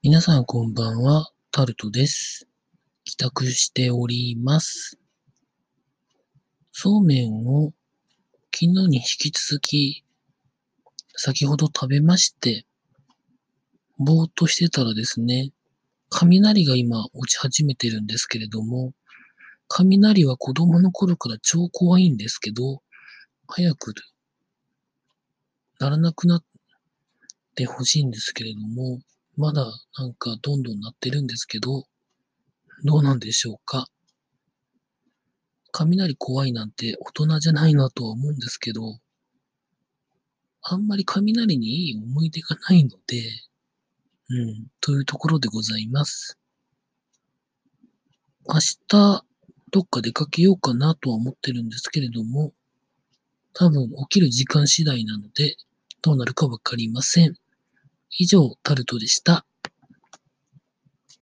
皆さんこんばんは、タルトです。帰宅しております。そうめんを昨日に引き続き先ほど食べまして、ぼーっとしてたらですね、雷が今落ち始めてるんですけれども、雷は子供の頃から超怖いんですけど、早くならなくなってほしいんですけれども、まだなんかどんどんなってるんですけど、どうなんでしょうか。雷怖いなんて大人じゃないなとは思うんですけど、あんまり雷にいい思い出がないので、うん、というところでございます。明日、どっか出かけようかなとは思ってるんですけれども、多分起きる時間次第なので、どうなるかわかりません。以上、タルトでした。